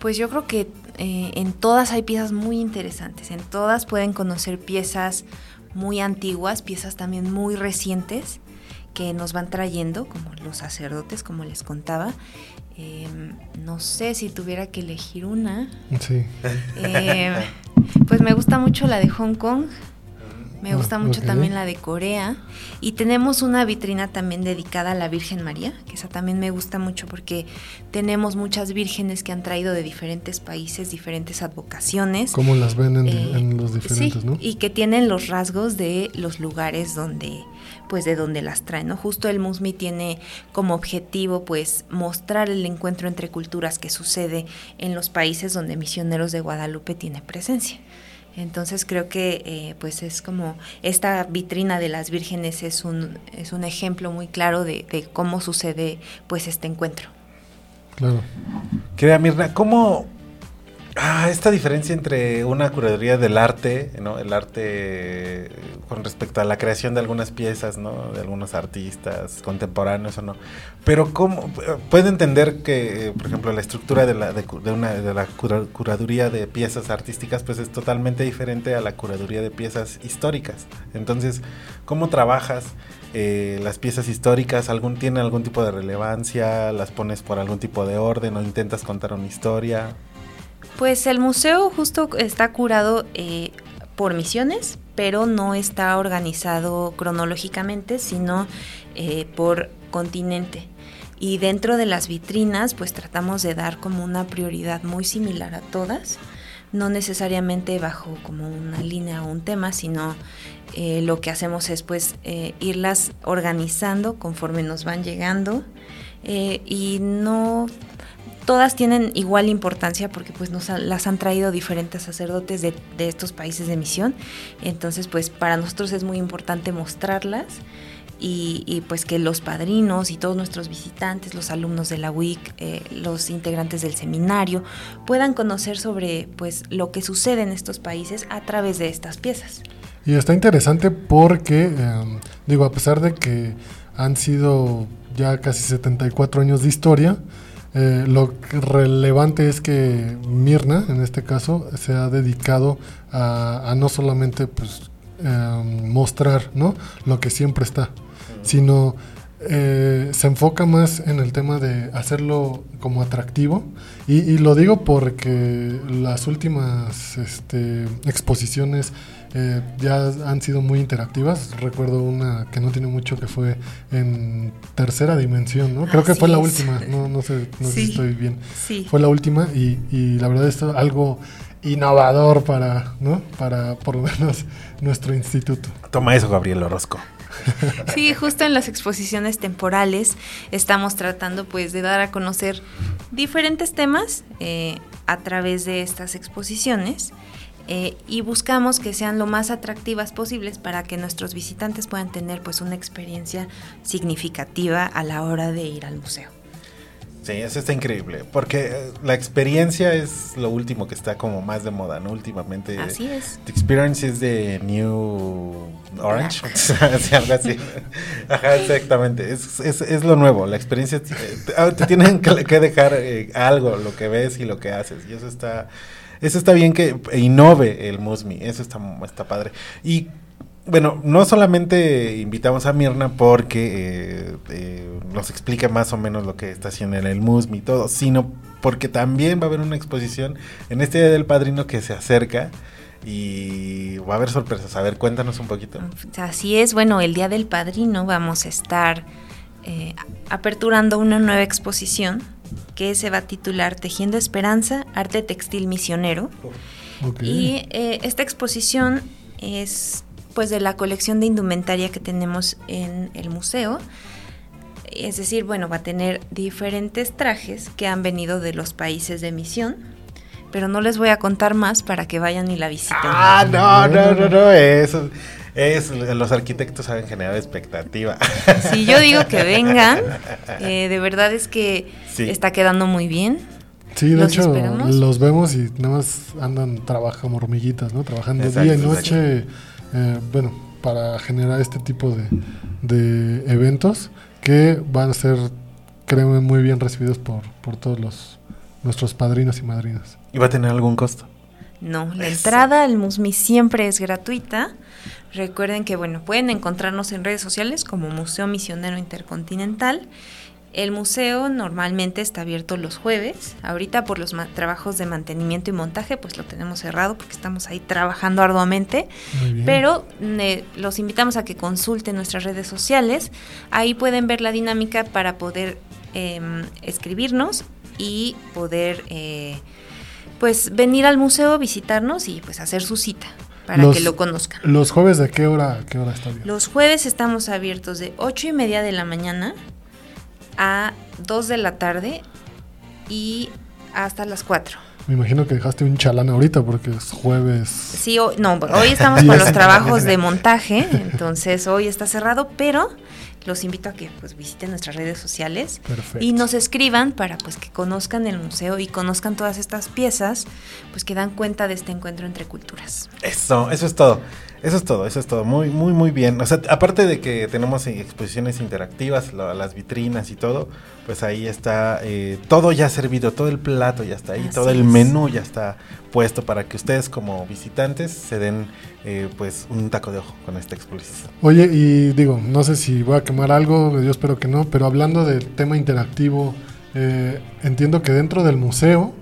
Pues yo creo que eh, en todas hay piezas muy interesantes, en todas pueden conocer piezas muy antiguas, piezas también muy recientes que nos van trayendo, como los sacerdotes, como les contaba. Eh, no sé si tuviera que elegir una. Sí. Eh, pues me gusta mucho la de Hong Kong. Me gusta mucho okay. también la de Corea. Y tenemos una vitrina también dedicada a la Virgen María, que esa también me gusta mucho porque tenemos muchas vírgenes que han traído de diferentes países, diferentes advocaciones. ¿Cómo las ven en, eh, en los diferentes, sí, no? Y que tienen los rasgos de los lugares donde, pues de donde las traen, ¿no? Justo el MUSMI tiene como objetivo pues mostrar el encuentro entre culturas que sucede en los países donde Misioneros de Guadalupe tiene presencia. Entonces creo que eh, pues es como esta vitrina de las vírgenes es un, es un ejemplo muy claro de, de cómo sucede pues este encuentro. Claro. Querida Mirna, ¿cómo Ah, esta diferencia entre una curaduría del arte, ¿no? El arte con respecto a la creación de algunas piezas, ¿no? De algunos artistas contemporáneos o no. Pero cómo puede entender que, por ejemplo, la estructura de la de, una de la cura, curaduría de piezas artísticas, pues es totalmente diferente a la curaduría de piezas históricas. Entonces, ¿cómo trabajas? Eh, las piezas históricas algún tienen algún tipo de relevancia, las pones por algún tipo de orden o intentas contar una historia. Pues el museo justo está curado eh, por misiones, pero no está organizado cronológicamente, sino eh, por continente. Y dentro de las vitrinas, pues tratamos de dar como una prioridad muy similar a todas, no necesariamente bajo como una línea o un tema, sino eh, lo que hacemos es pues irlas organizando conforme nos van llegando y no todas tienen igual importancia porque pues nos las han traído diferentes sacerdotes de, estos países de misión. Entonces pues para nosotros es muy importante mostrarlas y, y pues que los padrinos y todos nuestros visitantes, los alumnos de la WIC, eh, los integrantes del seminario, puedan conocer sobre pues lo que sucede en estos países a través de estas piezas. Y está interesante porque, eh, digo, a pesar de que han sido ya casi 74 años de historia, eh, lo relevante es que Mirna, en este caso, se ha dedicado a, a no solamente pues, eh, mostrar ¿no? lo que siempre está, sino eh, se enfoca más en el tema de hacerlo como atractivo. Y, lo digo porque las últimas este, exposiciones eh, ya han sido muy interactivas. Recuerdo una que no tiene mucho que fue en tercera dimensión, ¿no? Creo que fue la última, no, no sé, no sé si estoy bien. Fue la última y, y la verdad es algo innovador para, ¿no? Para por lo menos nuestro instituto. Toma eso, Gabriel Orozco. Sí, justo en las exposiciones temporales estamos tratando pues de dar a conocer diferentes temas eh, a través de estas exposiciones eh, y buscamos que sean lo más atractivas posibles para que nuestros visitantes puedan tener pues una experiencia significativa a la hora de ir al museo. Sí, eso está increíble, porque eh, la experiencia es lo último que está como más de moda, ¿no? Últimamente. Así es. The experience is the new orange, [LAUGHS] algo así. Ajá, exactamente, es, es, es, lo nuevo, la experiencia, te, ah, te tienen que, dejar eh, algo, lo que ves y lo que haces, y eso está... Eso está bien que innove el Musmi, eso está, está padre. Y bueno, no solamente invitamos a Mirna porque eh, eh, nos explica más o menos lo que está haciendo en el MUSM y todo, sino porque también va a haber una exposición en este Día del Padrino que se acerca y va a haber sorpresas. A ver, cuéntanos un poquito. Así es, bueno, el Día del Padrino vamos a estar eh, aperturando una nueva exposición que se va a titular Tejiendo Esperanza, Arte Textil Misionero. Y esta exposición es pues de la colección de indumentaria que tenemos en el museo. Es decir, bueno, va a tener diferentes trajes que han venido de los países de misión, pero no les voy a contar más para que vayan y la visiten. Ah, no, no, no, no, eso es, los arquitectos saben generar expectativa. [LAUGHS] Sí, yo digo que vengan, [LAUGHS] eh, de verdad es que está quedando muy bien. Sí, de hecho, los vemos y nada más andan trabajando hormiguitas, ¿no? Trabajando día y noche. Eh, bueno, para generar este tipo de, eventos que van a ser, créeme, muy bien recibidos por, por todos los nuestros padrinos y madrinas. ¿Y va a tener algún costo? No, la entrada al MUSMI siempre es gratuita. Recuerden que, bueno, pueden encontrarnos en redes sociales como Museo Misionero Intercontinental el museo normalmente está abierto los jueves. Ahorita por los trabajos de mantenimiento y montaje, pues lo tenemos cerrado porque estamos ahí trabajando arduamente. Pero eh, los invitamos a que consulten nuestras redes sociales. Ahí pueden ver la dinámica para poder em, escribirnos y poder eh, pues venir al museo, visitarnos y pues hacer su cita para que lo conozcan. ¿Los jueves de qué hora, qué hora está abierto? Los jueves estamos abiertos de 8 y media de la mañana a 2 de la tarde y hasta las 4. Me imagino que dejaste un chalán ahorita porque es jueves. Sí, no, hoy estamos [LAUGHS] con los trabajos de montaje, entonces hoy está cerrado, pero los invito a que pues visiten nuestras redes sociales y nos escriban para pues que conozcan el museo y conozcan todas estas piezas, pues que dan cuenta de este encuentro entre culturas. Eso, eso es todo. Eso es todo, eso es todo. Muy, muy, muy bien. O sea, aparte de que tenemos exposiciones interactivas, las vitrinas y todo, pues ahí está eh, todo ya servido, todo el plato ya está ahí, todo el menú ya está puesto para que ustedes como visitantes se den eh, pues un taco de ojo con esta exposición. Oye, y digo, no sé si voy a quemar algo, yo espero que no, pero hablando del tema interactivo, eh, entiendo que dentro del museo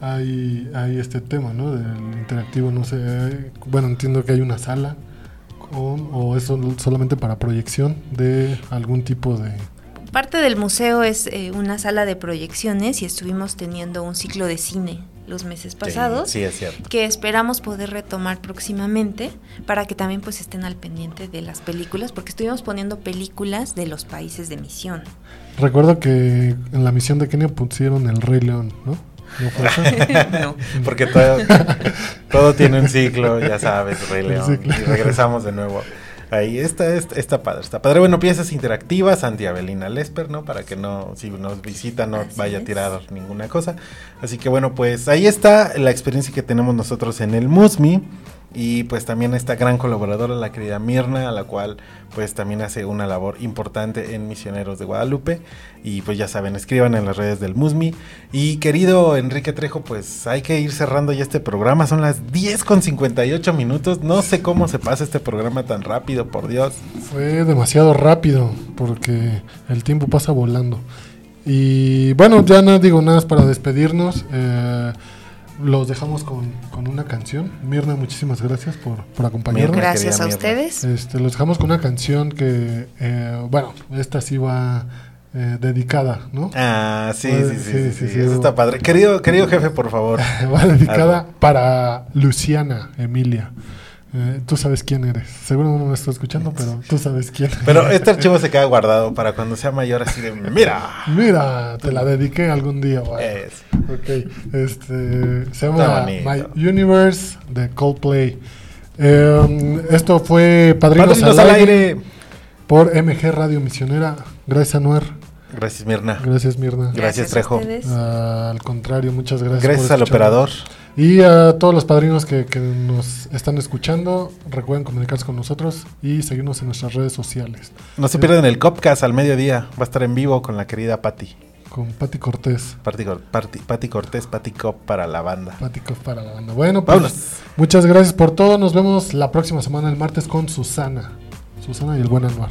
hay, hay este tema, ¿no? Del interactivo, no sé, bueno, entiendo que hay una sala o es solamente para proyección de algún tipo de... Parte del museo es eh, una sala de proyecciones y estuvimos teniendo un ciclo de cine los meses pasados, sí, es cierto. que esperamos poder retomar próximamente para que también pues estén al pendiente de las películas, porque estuvimos poniendo películas de los países de misión. Recuerdo que en la misión de Kenia pusieron El Rey León, ¿no? [LAUGHS] ¿No Porque todo, todo tiene un ciclo, ya sabes, Rey León. Y regresamos de nuevo. Ahí está, está, padre, está padre. Bueno, piezas interactivas, Santi Avelina Lesper, ¿no? Para que no, si nos visita, no vaya a tirar ninguna cosa. Así que bueno, pues ahí está la experiencia que tenemos nosotros en el Musmi. Y pues también esta gran colaboradora, la querida Mirna, a la cual pues también hace una labor importante en Misioneros de Guadalupe. Y pues ya saben, escriban en las redes del Musmi. Y querido Enrique Trejo, pues hay que ir cerrando ya este programa. Son las 10 con 58 minutos. No sé cómo se pasa este programa tan rápido, por Dios. Fue demasiado rápido porque el tiempo pasa volando. Y bueno, ya no digo nada para despedirnos. Eh, los dejamos con, con, una canción. Mirna, muchísimas gracias por, por acompañarnos. Gracias a ustedes. Este, los dejamos con una canción que, eh, bueno, esta sí va eh, dedicada, ¿no? Ah, sí, sí, sí, sí, sí, sí, Eso está padre. Querido, querido jefe, por favor. [LAUGHS] va dedicada para Luciana Emilia. Eh, tú sabes quién eres. Seguro no me está escuchando, pero tú sabes quién [LAUGHS] eres. Pero este archivo se queda guardado para cuando sea mayor, así de mira. Mira, te la dediqué algún día. Es. Ok. Este, se llama My Universe de Coldplay. Eh, esto fue Padrinos, al, aire por MG Radio Misionera. Gracias, Anuar. Gracias, Mirna. Gracias, Mirna. Gracias, Trejo. al contrario, muchas gracias. Gracias al operador. Y a todos los padrinos que, que, nos están escuchando, recuerden comunicarse con nosotros y seguirnos en nuestras redes sociales. No se pierdan el Copcast al mediodía. Va a estar en vivo con la querida Patti. Con Patti Cortés. Patti, Cortés, Patti Cop para la banda. Patti Cop para la banda. Bueno, pues muchas gracias por todo. Nos vemos la próxima semana, el martes, con Susana. Susana y el buen Anuar.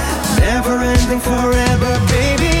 never ending forever, baby.